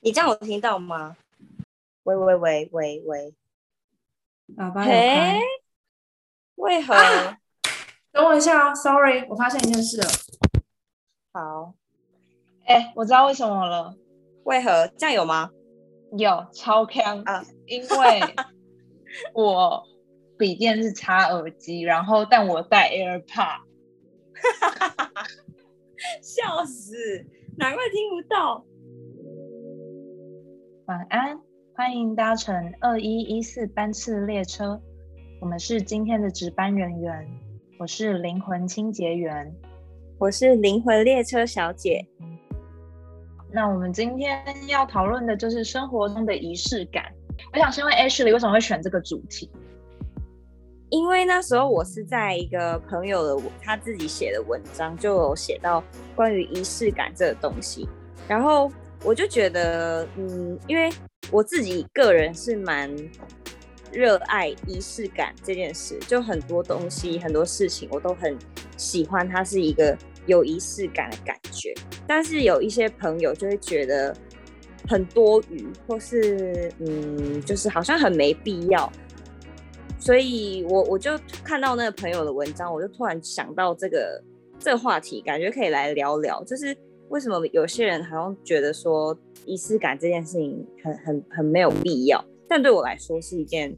你这样有听到吗？喂喂喂喂喂，喇叭有开嘿，为何？啊等我一下啊，sorry，我发现一件事了。好，哎、我知道为什么了，为何这样有吗？有超强啊因为我笔电是插耳机，然后但我戴 AirPod，笑死，难怪听不到。晚安，欢迎搭乘二一一四班次列车，我们是今天的值班人员，我是灵魂清洁员。我是灵魂列车小姐。那我们今天要讨论的就是生活中的仪式感。我想先问 Ashley 为什么会选这个主题？因为那时候我是在一个朋友的他自己写的文章，就有写到关于仪式感这个东西，然后我就觉得，嗯，因为我自己个人是蛮热爱仪式感这件事，就很多东西、很多事情我都很喜欢，它是一个有仪式感的感觉。但是有一些朋友就会觉得很多余，或是嗯，就是好像很没必要。所以我我就看到那个朋友的文章，我就突然想到这个这个话题，感觉可以来聊聊，就是为什么有些人好像觉得说仪式感这件事情很很很没有必要，但对我来说是一件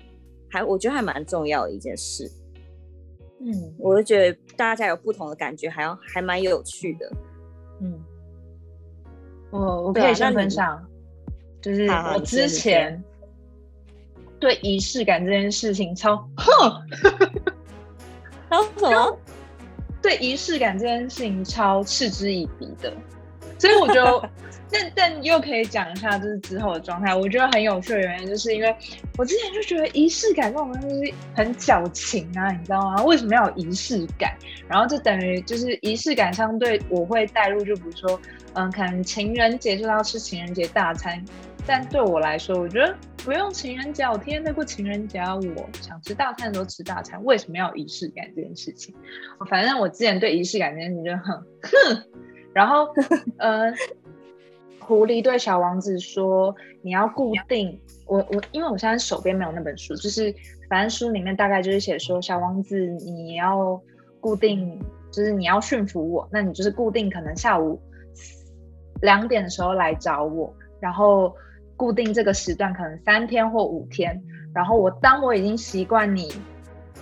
还我觉得还蛮重要的一件事。嗯我就觉得大家有不同的感觉，还要还蛮有趣的。嗯，我我可以先分享，就是我之前对仪式感这件事情超哼，还有什么？对仪式感这件事情超嗤之以鼻的，所以我就，但但又可以讲一下，就是之后的状态。我觉得很有趣的原因，就是因为我之前就觉得仪式感这种东西很矫情啊，你知道吗？为什么要有仪式感？然后就等于就是仪式感相对我会带入，就比如说，嗯，可能情人节就要吃情人节大餐，但对我来说，我觉得不用情人节，我天天在过情人节啊，我想吃大餐的时候吃大餐，为什么要有仪式感这件事情？反正我之前对仪式感这件事情就很哼，然后呃，狐狸对小王子说：“你要固定我我，因为我现在手边没有那本书，就是反正书里面大概就是写说，小王子你要固定，就是你要驯服我，那你就是固定可能下午两点的时候来找我，然后固定这个时段可能三天或五天，然后我当我已经习惯你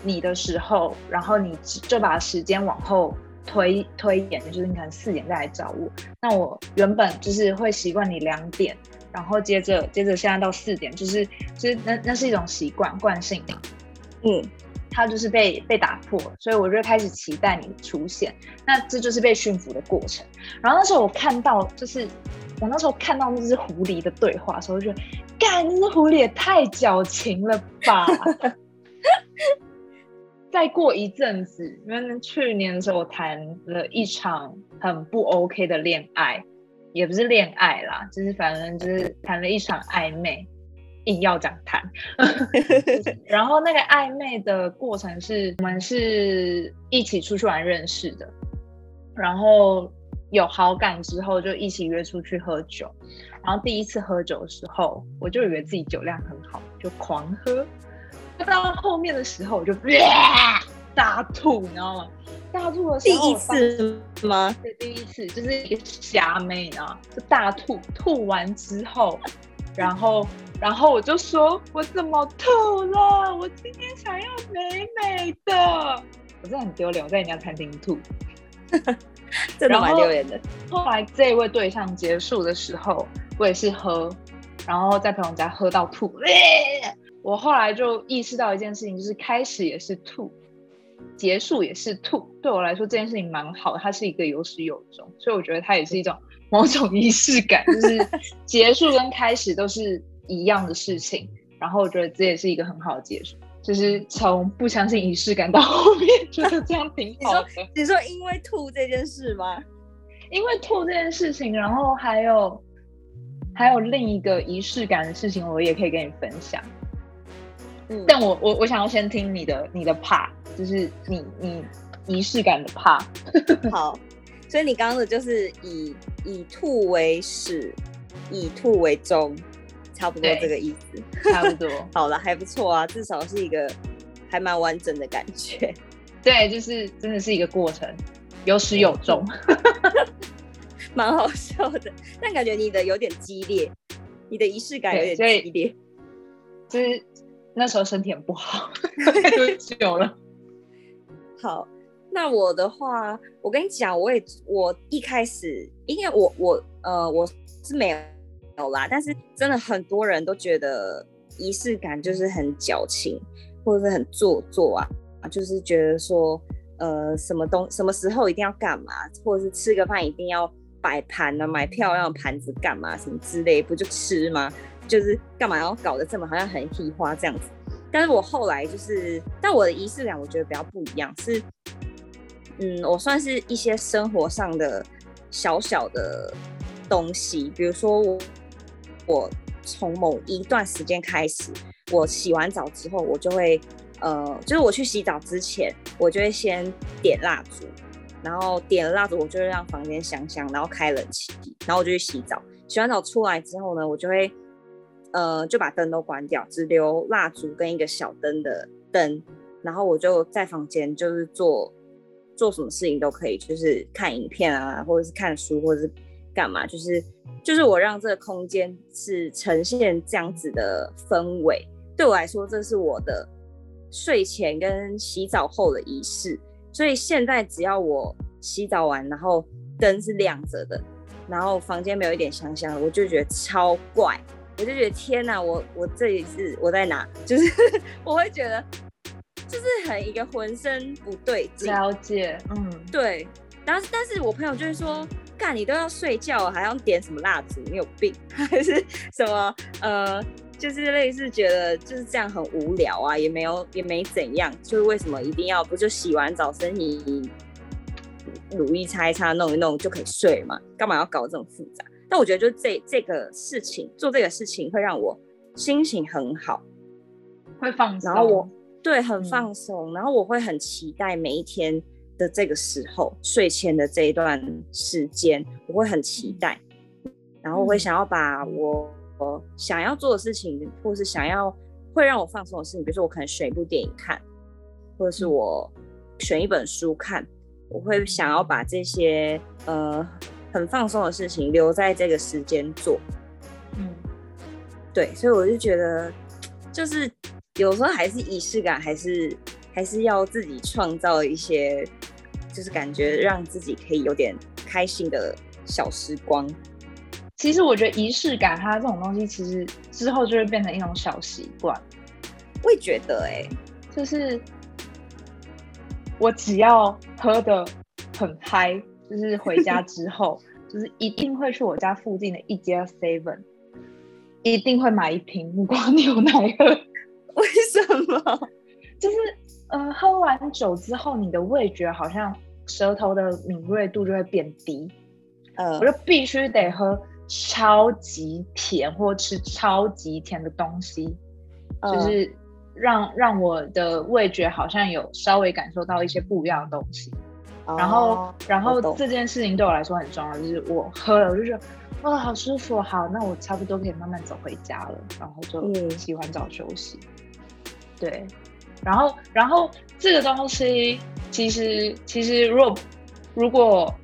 你的时候，然后你就把时间往后推推延，就是你可能四点再来找我。那我原本就是会习惯你两点，然后接着接着现在到四点，就是就是那那是一种习惯惯性，嗯，它就是被被打破，所以我就开始期待你出现。那这就是被驯服的过程。然后那时候我看到，就是我那时候看到那只狐狸的对话的时候，就觉得，干，那只狐狸也太矫情了吧！再过一阵子，因为去年的时候我谈了一场很不 OK 的恋爱，也不是恋爱啦，就是反正就是谈了一场暧昧，硬要讲谈。然后那个暧昧的过程是我们是一起出去玩认识的，然后有好感之后就一起约出去喝酒。然后第一次喝酒的时候，我就以为自己酒量很好，就狂喝。到后面的时候，我就 大吐，你知道吗？大吐的时候第一次吗？对，第一次就是一个虾妹，你知道吗？就大吐，吐完之后，然后，然后我就说，我怎么吐了？我今天想要美美的。我真的很丢脸，我在人家餐厅吐。真的蛮丢脸的。后来这一位对象结束的时候，我也是喝，然后在朋友家喝到吐。我后来就意识到一件事情，就是开始也是吐，结束也是吐。对我来说，这件事情蛮好的，它是一个有始有终，所以我觉得它也是一种某种仪式感，就是 结束跟开始都是一样的事情。然后我觉得这也是一个很好的结束，就是从不相信仪式感到后面觉得这样挺好的。你说因为吐这件事吗？因为吐这件事情，然后还有还有另一个仪式感的事情，我也可以跟你分享。嗯，但我我我想要先听你的你的 part，就是你你仪式感的 part。好，所以你刚刚的就是以以兔为始，以兔为终，差不多这个意思。差不多。好了，还不错啊，至少是一个还蛮完整的感觉。对，就是真的是一个过程，有始有终，蛮好笑的。但感觉你的有点激烈，你的仪式感有点激烈。就是那时候身体很不好，太久了。好。那我的话，我跟你讲，我也我一开始，因为我我呃我是没有啦，但是真的很多人都觉得仪式感就是很矫情，或者是很做作啊，就是觉得说呃什么东什么时候一定要干嘛，或者是吃个饭一定要摆盘啊，买漂亮的盘子干嘛什么之类，不就吃吗？就是干嘛要搞得这么好像很喜花这样子？但是我后来就是，但我的仪式感我觉得比较不一样，是。嗯，我算是一些生活上的小小的东西，比如说我我从某一段时间开始，我洗完澡之后，我就会呃，就是我去洗澡之前，我就会先点蜡烛，然后点了蜡烛，我就会让房间香香，然后开冷气，然后我就去洗澡。洗完澡出来之后呢，我就会呃就把灯都关掉，只留蜡烛跟一个小灯的灯，然后我就在房间就是做。做什么事情都可以，就是看影片啊，或者是看书，或者是干嘛，就是就是我让这个空间是呈现这样子的氛围。对我来说，这是我的睡前跟洗澡后的仪式。所以现在只要我洗澡完，然后灯是亮着的，然后房间没有一点香香的，我就觉得超怪，我就觉得天哪，我我这里是我在哪？就是我会觉得。就是很一个浑身不对劲，了解，嗯，对。然后，但是我朋友就会说，干你都要睡觉，还要点什么蜡烛？你有病 还是什么？呃，就是类似觉得就是这样很无聊啊，也没有也没怎样，就是为什么一定要不就洗完澡身体乳液擦一擦弄一弄就可以睡嘛？干嘛要搞这种复杂？但我觉得就这这个事情做这个事情会让我心情很好，会放松。然后我。对，很放松，然后我会很期待每一天的这个时候，睡前的这一段时间，我会很期待，然后我会想要把我想要做的事情，或是想要会让我放松的事情，比如说我可能选一部电影看，或者是我选一本书看，我会想要把这些呃很放松的事情留在这个时间做。嗯，对，所以我就觉得就是。有时候还是仪式感，还是还是要自己创造一些，就是感觉让自己可以有点开心的小时光。其实我觉得仪式感，它这种东西，其实之后就会变成一种小习惯。我也觉得，哎，就是我只要喝的很嗨，就是回家之后，就是一定会去我家附近的一家 Seven，一定会买一瓶木瓜牛奶喝。为什么？就是呃，喝完酒之后，你的味觉好像舌头的敏锐度就会变低。呃，我就必须得喝超级甜或吃超级甜的东西，就是让让我的味觉好像有稍微感受到一些不一样的东西。然后，然后这件事情对我来说很重要，就是我喝了，我就觉得哇，好舒服，好，那我差不多可以慢慢走回家了，然后就洗完澡休息。对，然后，然后这个东西其实，其实如果如果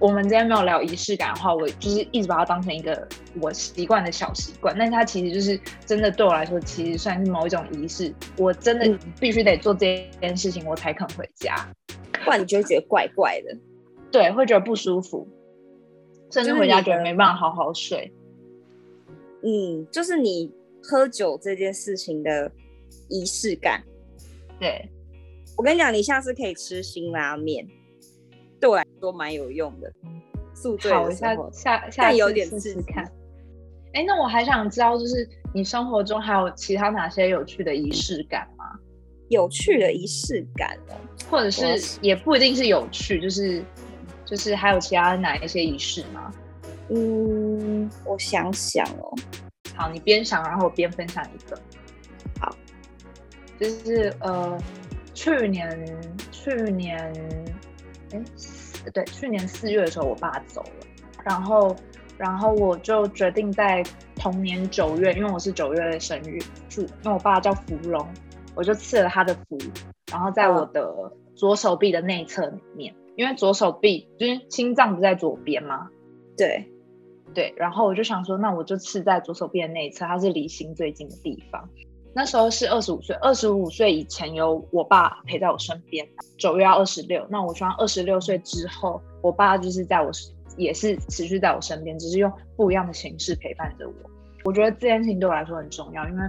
我们今天没有聊仪式感的话，我就是一直把它当成一个我习惯的小习惯。但是它其实就是真的对我来说，其实算是某一种仪式。我真的必须得做这件事情，我才肯回家，不然你就会觉得怪怪的，对，会觉得不舒服，甚至回家觉得没办法好好睡。嗯，就是你喝酒这件事情的。仪式感，对我跟你讲，你下次可以吃辛拉面，对我来说蛮有用的。宿醉的时候，下下有点试试看。哎，那我还想知道，就是你生活中还有其他哪些有趣的仪式感吗？有趣的仪式感了，或者是也不一定是有趣，就是就是还有其他哪一些仪式吗？嗯，我想想哦。好，你边想，然后我边分享一个。好就是呃，去年去年，哎，对，去年四月的时候，我爸走了，然后然后我就决定在同年九月，因为我是九月生日，住因为我爸叫芙蓉，我就刺了他的符，然后在我的左手臂的内侧里面，因为左手臂就是心脏不在左边吗？对对，然后我就想说，那我就刺在左手臂的内侧，它是离心最近的地方。那时候是二十五岁，二十五岁以前有我爸陪在我身边，九月要二十六，那我希望二十六岁之后，我爸就是在我也是持续在我身边，只是用不一样的形式陪伴着我。我觉得这件事情对我来说很重要，因为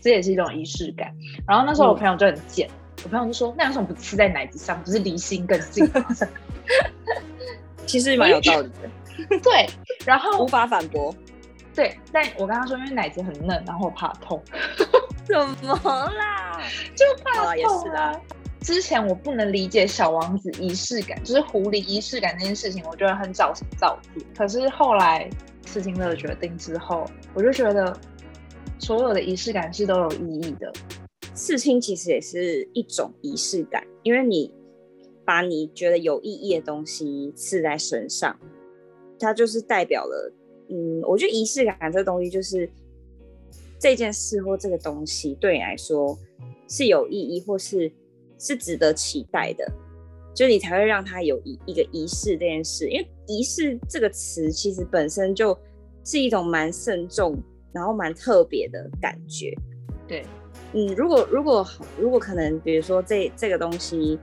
这也是一种仪式感。然后那时候我朋友就很贱，我朋友就说：“那为什么不刺在奶子上？不是离心更近吗？” 其实蛮有道理的。对，然后无法反驳。对，但我跟他说，因为奶子很嫩，然后我怕痛。怎么啦？就怕痛啊！之前我不能理解小王子仪式感，就是狐狸仪式感这件事情，我觉得很早造作。可是后来刺青乐决定之后，我就觉得所有的仪式感是都有意义的。刺青其实也是一种仪式感，因为你把你觉得有意义的东西刺在身上，它就是代表了。嗯，我觉得仪式感这个东西，就是这件事或这个东西对你来说是有意义，或是是值得期待的，就你才会让它有一一个仪式这件事。因为仪式这个词其实本身就是一种蛮慎重，然后蛮特别的感觉。对，嗯，如果如果如果可能，比如说这这个东西，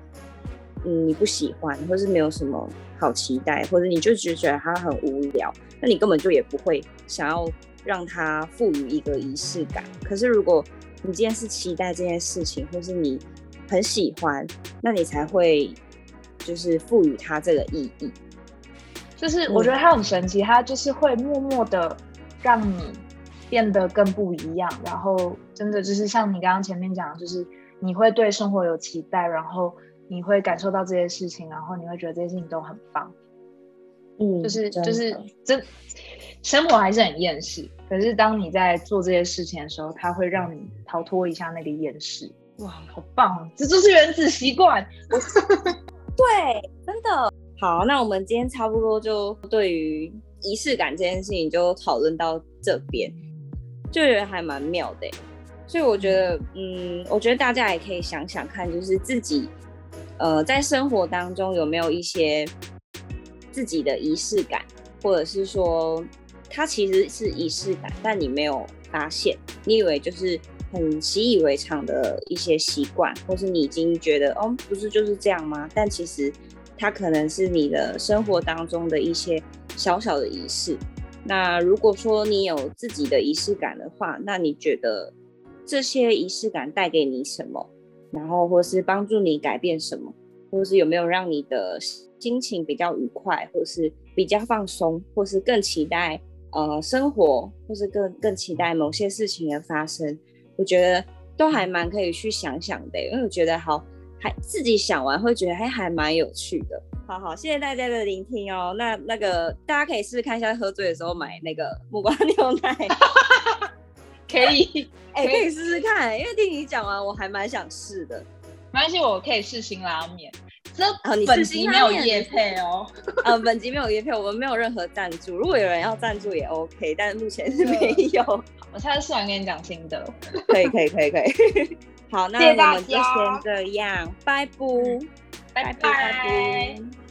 嗯，你不喜欢，或是没有什么好期待，或者你就觉得它很无聊。那你根本就也不会想要让它赋予一个仪式感。可是如果你今天是期待这件事情，或是你很喜欢，那你才会就是赋予它这个意义。就是我觉得它很神奇，它就是会默默的让你变得更不一样。然后真的就是像你刚刚前面讲，就是你会对生活有期待，然后你会感受到这些事情，然后你会觉得这些事情都很棒。嗯，就是就是真生活还是很厌世，可是当你在做这些事情的时候，它会让你逃脱一下那个厌世。哇，好棒！这就是原子习惯。对，真的好。那我们今天差不多就对于仪式感这件事情就讨论到这边，就觉得还蛮妙的。所以我觉得，嗯，我觉得大家也可以想想看，就是自己呃在生活当中有没有一些。自己的仪式感，或者是说，它其实是仪式感，但你没有发现，你以为就是很习以为常的一些习惯，或是你已经觉得哦，不是就是这样吗？但其实它可能是你的生活当中的一些小小的仪式。那如果说你有自己的仪式感的话，那你觉得这些仪式感带给你什么？然后或是帮助你改变什么？或是有没有让你的心情比较愉快，或是比较放松，或是更期待呃生活，或是更更期待某些事情的发生？我觉得都还蛮可以去想想的，因为我觉得好还自己想完会觉得还还蛮有趣的。好好，谢谢大家的聆听哦。那那个大家可以试试看一下，喝醉的时候买那个木瓜牛奶，可以 哎，可以试试看，因为听你讲完，我还蛮想试的。没关系，我可以试新拉面。这本集没有叶配哦。呃，本集没有叶配，我们没有任何赞助。如果有人要赞助也 OK，但目前是没有。我下次试完跟你讲心得。可以，可以，可以，可以。好，那我们就先这样，拜拜，拜拜。